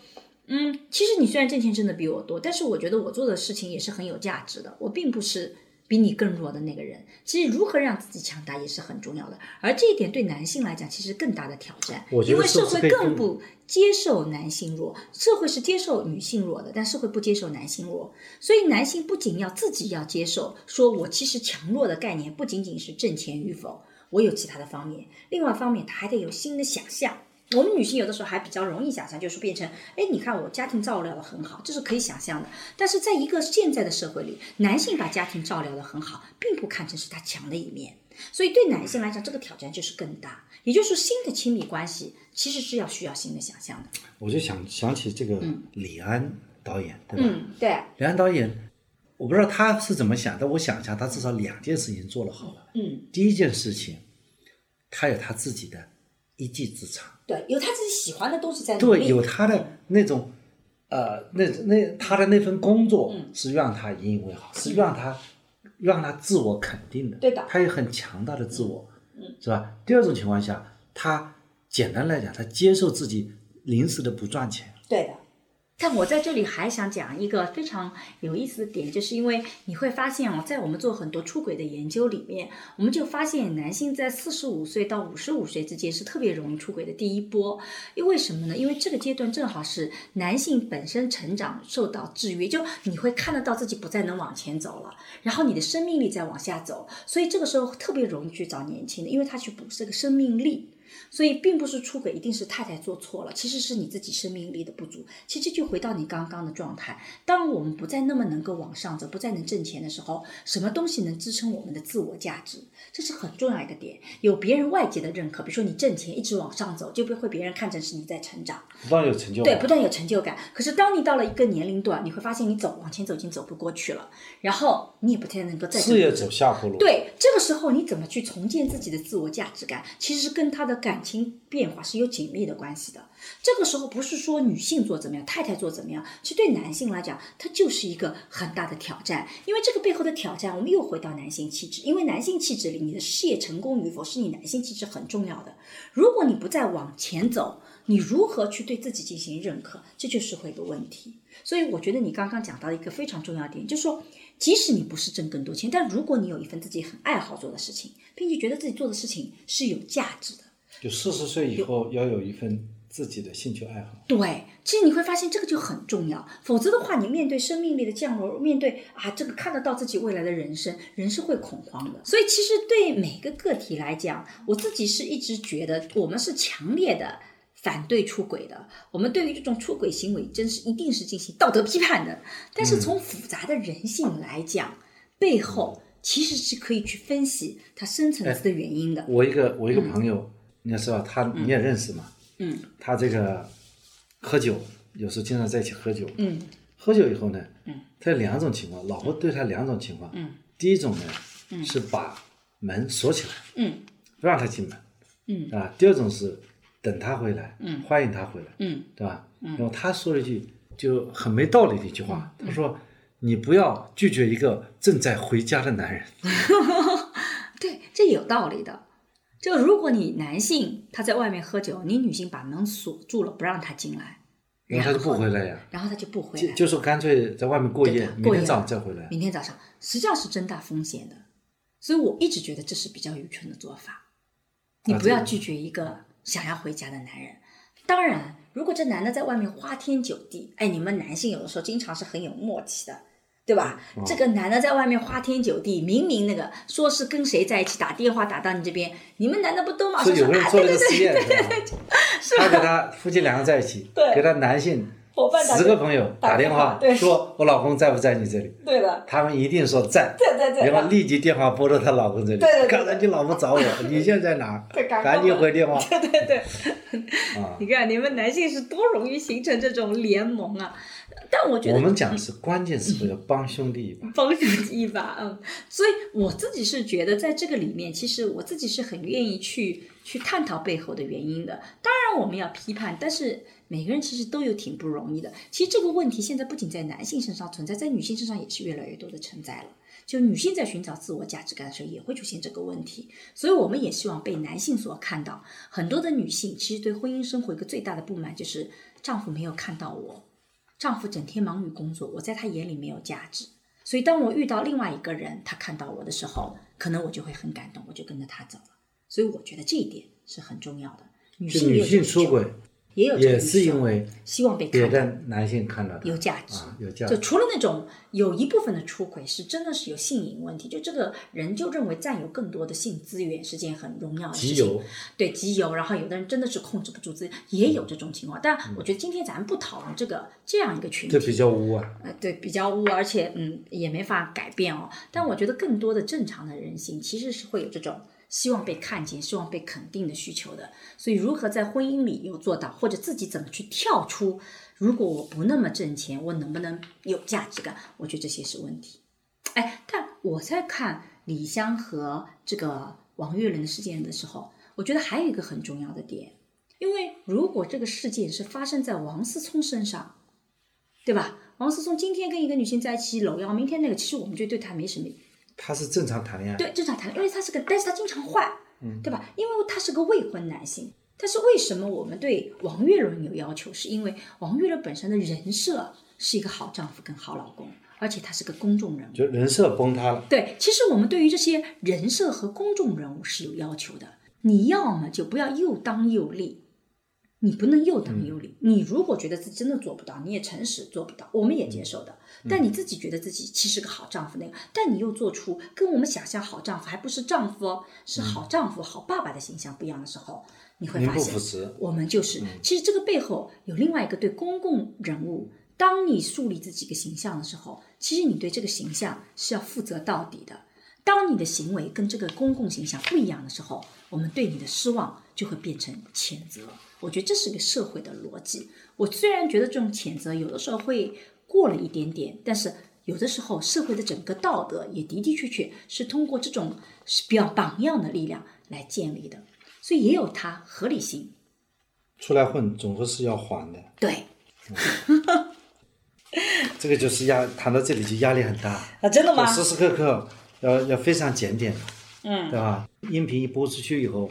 S1: 嗯，其实你虽然挣钱挣的比我多，但是我觉得我做的事情也是很有价值的。我并不是比你更弱的那个人。其实如何让自己强大也是很重要的，而这一点对男性来讲其实更大的挑战，因为社会
S2: 更
S1: 不接受男性弱，社会是接受女性弱的，但社会不接受男性弱，所以男性不仅要自己要接受，说我其实强弱的概念不仅仅是挣钱与否，我有其他的方面，另外一方面他还得有新的想象。我们女性有的时候还比较容易想象，就是变成，哎，你看我家庭照料的很好，这是可以想象的。但是在一个现在的社会里，男性把家庭照料的很好，并不看成是他强的一面。所以对男性来讲，这个挑战就是更大。也就是说，新的亲密关系其实是要需要新的想象的。
S2: 我就想想起这个李安导演，对吧？
S1: 嗯，对，
S2: 李安导演，我不知道他是怎么想，但我想一下，他至少两件事情做了好了。
S1: 嗯，
S2: 第一件事情，他有他自己的一技之长，
S1: 对，有他自己喜欢的东西在努
S2: 对，有他的那种，呃，那那他的那份工作
S1: 嗯。
S2: 是让他引以为豪，是让他让他自我肯定的，
S1: 对的。
S2: 他有很强大的自我，嗯，是吧？第二种情况下，他简单来讲，他接受自己临时的不赚钱，
S1: 对的。但我在这里还想讲一个非常有意思的点，就是因为你会发现哦，在我们做很多出轨的研究里面，我们就发现男性在四十五岁到五十五岁之间是特别容易出轨的第一波。因为什么呢？因为这个阶段正好是男性本身成长受到制约，就你会看得到自己不再能往前走了，然后你的生命力在往下走，所以这个时候特别容易去找年轻的，因为他去补这个生命力。所以并不是出轨一定是太太做错了，其实是你自己生命力的不足。其实就回到你刚刚的状态，当我们不再那么能够往上走，不再能挣钱的时候，什么东西能支撑我们的自我价值？这是很重要一个点。有别人外界的认可，比如说你挣钱一直往上走，就被会别人看成是你在成长。
S2: 不断有成就
S1: 对，不断有成就感。可是当你到了一个年龄段，你会发现你走往前走已经走不过去了，然后你也不太能够再
S2: 事业走下坡路，
S1: 对，这个时候你怎么去重建自己的自我价值感，其实是跟他的感情变化是有紧密的关系的。这个时候不是说女性做怎么样，太太做怎么样，其实对男性来讲，它就是一个很大的挑战。因为这个背后的挑战，我们又回到男性气质，因为男性气质里，你的事业成功与否是你男性气质很重要的。如果你不再往前走，你如何去对自己进行认可，这就是会有个问题。所以我觉得你刚刚讲到一个非常重要点，就是说，即使你不是挣更多钱，但如果你有一份自己很爱好做的事情，并且觉得自己做的事情是有价值的，
S2: 就四十岁以后要有一份自己的兴趣爱好。
S1: 对，其实你会发现这个就很重要。否则的话，你面对生命力的降落，面对啊这个看得到自己未来的人生，人是会恐慌的。所以其实对每个个体来讲，我自己是一直觉得我们是强烈的。反对出轨的，我们对于这种出轨行为，真是一定是进行道德批判的。但是从复杂的人性来讲，背后其实是可以去分析它深层次的原因的。
S2: 我一个我一个朋友，你也知道他你也认识嘛，
S1: 嗯。
S2: 他这个喝酒有时候经常在一起喝酒，
S1: 嗯。
S2: 喝酒以后呢，
S1: 嗯，
S2: 他有两种情况，老婆对他两种情况，
S1: 嗯，
S2: 第一种呢，是把门锁起来，
S1: 嗯
S2: 不让他进门，
S1: 嗯。
S2: 啊，第二种是等他回来，
S1: 嗯。
S2: 欢迎他回来，
S1: 嗯
S2: 对吧？然后他说了一句就很没道理的一句话，他说：“你不要拒绝一个正在回家的男人。
S1: 对，这有道理的。就如果你男性他在外面喝酒，你女性把门锁住了，不让他进来，”
S2: 然后他就不回来呀，
S1: 然后他就不回来，
S2: 就就说干脆在外面过夜，
S1: 过夜
S2: 明天早上再回来。
S1: 明天早上实际上是增大风险的。所以我一直觉得这是比较愚蠢的做法。你不要拒绝一个想要回家的男人。当然，如果这男的在外面花天酒地，哎，你们男性有的时候经常是很有默契的。对吧？
S2: 嗯
S1: 这个男的在外面花天酒地，明明那个说是跟谁在一起，打电话打到你这边，你们男的不都嘛说啊？
S2: 有个人做
S1: 对对对，
S2: 了个实验，是吧他给他夫妻两个在一起，
S1: 对
S2: 给他男性
S1: 伙伴
S2: 十个朋友
S1: 打电
S2: 话说：“我老公在不在你这里
S1: 对的，？”
S2: 他们一定说在，
S1: 对对对，
S2: 然后立即电话拨到她老公这里
S1: 对对对。
S2: 刚才你老婆找我，你现在在哪赶紧回电话
S1: 对对对，
S2: 啊！
S1: 你看你们男性是多容易形成这种联盟啊！但我觉得
S2: 我们讲的是关键时候要帮兄弟一把。
S1: 帮兄弟一把，嗯，所以我自己是觉得在这个里面，其实我自己是很愿意去去探讨背后的原因的。当然我们要批判，但是每个人其实都有挺不容易的。其实这个问题现在不仅在男性身上存在，在女性身上也是越来越多的存在了。就女性在寻找自我价值感的时候，也会出现这个问题，所以我们也希望被男性所看到。很多的女性其实对婚姻生活一个最大的不满就是丈夫没有看到我，丈夫整天忙于工作，我在他眼里没有价值。所以当我遇到另外一个人，他看到我的时候，可能我就会很感动，我就跟着他走了。所以我觉得这一点是很重要的。女性也有
S2: 就女性出轨
S1: 也
S2: 是因为
S1: 希望被
S2: 男性看到他
S1: 有价值
S2: 啊，有价值。
S1: 就除了那种有一部分的出轨是真的是有性瘾问题，就这个人就认为占有更多的性资源是件很荣耀的事情。对集邮，然后有的人真的是控制不住自己，也有这种情况。但我觉得今天咱们不讨论这个这样一个群体，
S2: 这比较污啊。
S1: 呃，对，比较污，而且嗯也没法改变哦。但我觉得更多的正常的人性其实是会有这种希望被看见、希望被肯定的需求的。所以如何在婚姻里有做到，或者自己怎么去跳出，如果我不那么挣钱，我能不能有价值感？我觉得这些是问题。哎，但我在看李湘和这个王岳伦的事件的时候，我觉得还有一个很重要的点，因为如果这个事件是发生在王思聪身上，对吧？王思聪今天跟一个女性在一起搂腰，明天那个，其实我们就对他没什么
S2: 他是正常谈恋爱，
S1: 对正常谈，因为他是个，但是他经常换，对吧？因为他是个未婚男性。但是为什么我们对王岳伦有要求？是因为王岳伦本身的人设是一个好丈夫跟好老公，而且他是个公众人物。
S2: 就人设崩塌了。
S1: 对，其实我们对于这些人设和公众人物是有要求的。你要么就不要又当又立，你不能又当又立。你如果觉得自己真的做不到，你也诚实做不到，我们也接受的。但你自己觉得自己其实个好丈夫那个，但你又做出跟我们想象好丈夫还不是丈夫哦，是好丈夫、好爸爸的形象不一样的时候，你会发现，我们就是，其实这个背后有另外一个对公共人物，当你树立自己一个形象的时候，其实你对这个形象是要负责到底的。当你的行为跟这个公共形象不一样的时候，我们对你的失望就会变成谴责。我觉得这是个社会的逻辑。我虽然觉得这种谴责有的时候会过了一点点，但是有的时候社会的整个道德也的的确确是通过这种比较榜样的力量来建立的，所以也有它合理性。
S2: 出来混总归是要还的。
S1: 对
S2: 这个就是压谈到这里就压力很大，
S1: 啊，真的
S2: 吗时时刻刻要要非常检点，嗯，对吧？音频一播出去以后，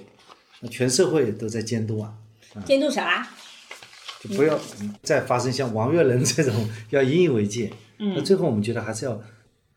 S2: 那全社会都在监督啊，
S1: 监督啥？
S2: 就不要再发生像王岳伦这种，要引以为戒。嗯，那最后我们觉得还是要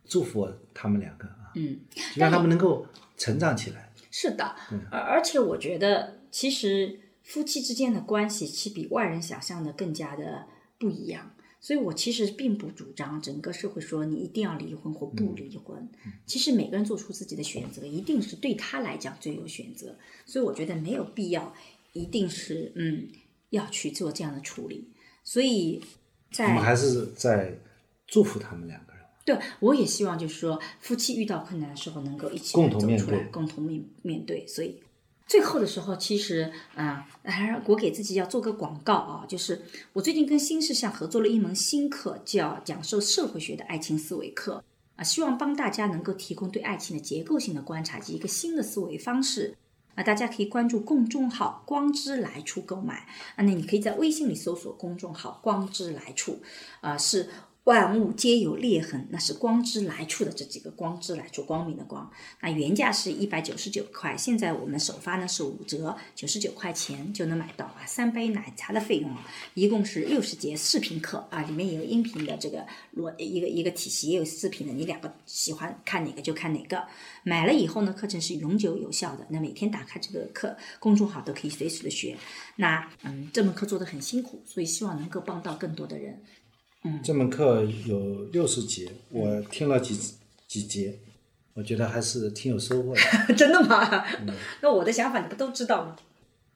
S2: 祝福他们两个啊，
S1: 嗯，
S2: 让他们能够成长起来。
S1: 是的，而而且我觉得，其实夫妻之间的关系，其实比外人想象的更加的不一样。所以我其实并不主张整个社会说你一定要离婚或不离婚。其实每个人做出自己的选择，一定是对他来讲最有选择。所以我觉得没有必要，一定是嗯要去做这样的处理。所以在
S2: 我们还是在祝福他们两个人。
S1: 对，我也希望就是说，夫妻遇到困难的时候能够一起
S2: 共同面对
S1: 共同面面对。所以最后的时候，其实啊，还我给自己要做个广告啊，就是我最近跟新事项合作了一门新课，叫讲授社会学的爱情思维课啊，希望帮大家能够提供对爱情的结构性的观察及一个新的思维方式。啊，大家可以关注公众号“光之来处”购买啊，那你可以在微信里搜索公众号“光之来处”，啊，是万物皆有裂痕，那是光之来处的这几个光之来处，光明的光。那原价是一百九十九块，现在我们首发呢是五折，九十九块钱就能买到啊。三杯奶茶的费用啊，一共是六十节视频课啊，里面有音频的这个逻一个一个体系，也有视频的，你两个喜欢看哪个就看哪个。买了以后呢，课程是永久有效的，那每天打开这个课公众号都可以随时的学。那嗯，这门课做的很辛苦，所以希望能够帮到更多的人。
S2: 这门课有六十节，我听了几几节，我觉得还是挺有收获的。
S1: 真的吗？那我的想法你不都知道吗？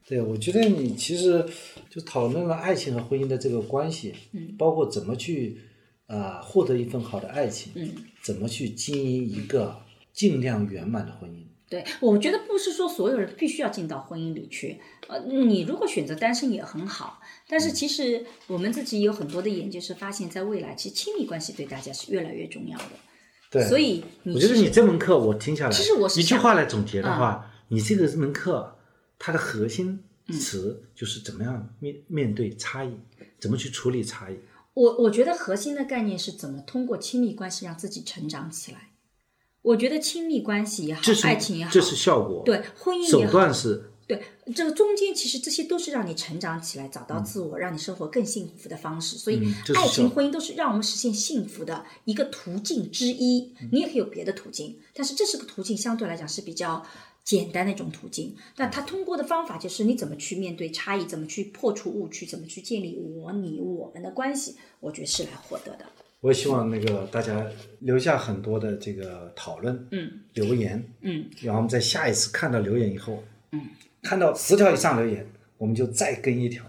S2: 对，我觉得你其实就讨论了爱情和婚姻的这个关系，嗯，包括怎么去啊、获得一份好的爱情，
S1: 嗯，
S2: 怎么去经营一个尽量圆满的婚姻。
S1: 对，我觉得不是说所有人必须要进到婚姻里去。呃，你如果选择单身也很好，但是其实我们自己有很多的研究是发现，在未来其实亲密关系对大家是越来越重要的。
S2: 对，
S1: 所以你
S2: 我觉得你这门课我听下来，
S1: 其实我是
S2: 一句话来总结的话，你这个门课它的核心
S1: 嗯
S2: 词就是怎么样面面对差异，怎么去处理差异。
S1: 我我觉得核心的概念是怎么通过亲密关系让自己成长起来。我觉得亲密关系也好爱情也好，
S2: 这是效果，
S1: 对婚姻
S2: 手
S1: 也好，
S2: 段是
S1: 对，这个中间其实这些都是让你成长起来、找到自我、让你生活更幸福的方式。所以爱情、婚姻都是让我们实现幸福的一个途径之一。
S2: 嗯
S1: 你也可以有别的途径，但是这是个途径，相对来讲是比较简单的一种途径。那它通过的方法就是你怎么去面对差异，怎么去破除误区，怎么去建立我、你、我们的关系，我觉得是来获得的。
S2: 我希望那个大家留下很多的这个讨论，
S1: 嗯，
S2: 留言，
S1: 嗯，
S2: 然后我们在下一次看到留言以后，嗯，看到十条以上留言，我们就再跟一条，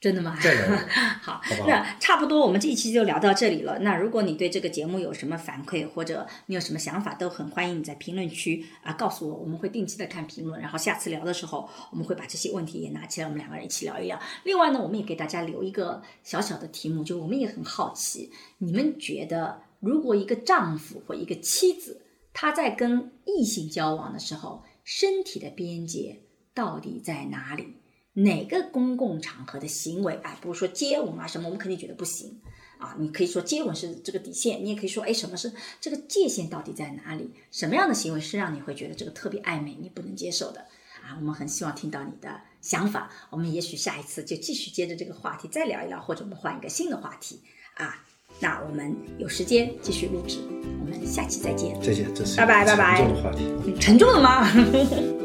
S1: 真的吗？
S2: 再聊。
S1: 好，
S2: 好不好
S1: 那差不多，我们这一期就聊到这里了。那如果你对这个节目有什么反馈，或者你有什么想法，都很欢迎你在评论区啊告诉我，我们会定期的看评论，然后下次聊的时候，我们会把这些问题也拿起来，我们两个人一起聊一聊。另外呢，我们也给大家留一个小小的题目，就我们也很好奇，你们觉得如果一个丈夫或一个妻子，他在跟异性交往的时候，身体的边界到底在哪里？哪个公共场合的行为，哎，比如说接吻啊什么，我们肯定觉得不行啊。你可以说接吻是这个底线，你也可以说，哎，什么是这个界限到底在哪里？什么样的行为是让你会觉得这个特别暧昧，你不能接受的啊？我们很希望听到你的想法，我们也许下一次就继续接着这个话题再聊一聊，或者我们换一个新的话题啊。那我们有时间继续录制，我们下期再见。
S2: 再见这是
S1: 拜拜拜拜
S2: 沉重的话题。
S1: 沉重了吗？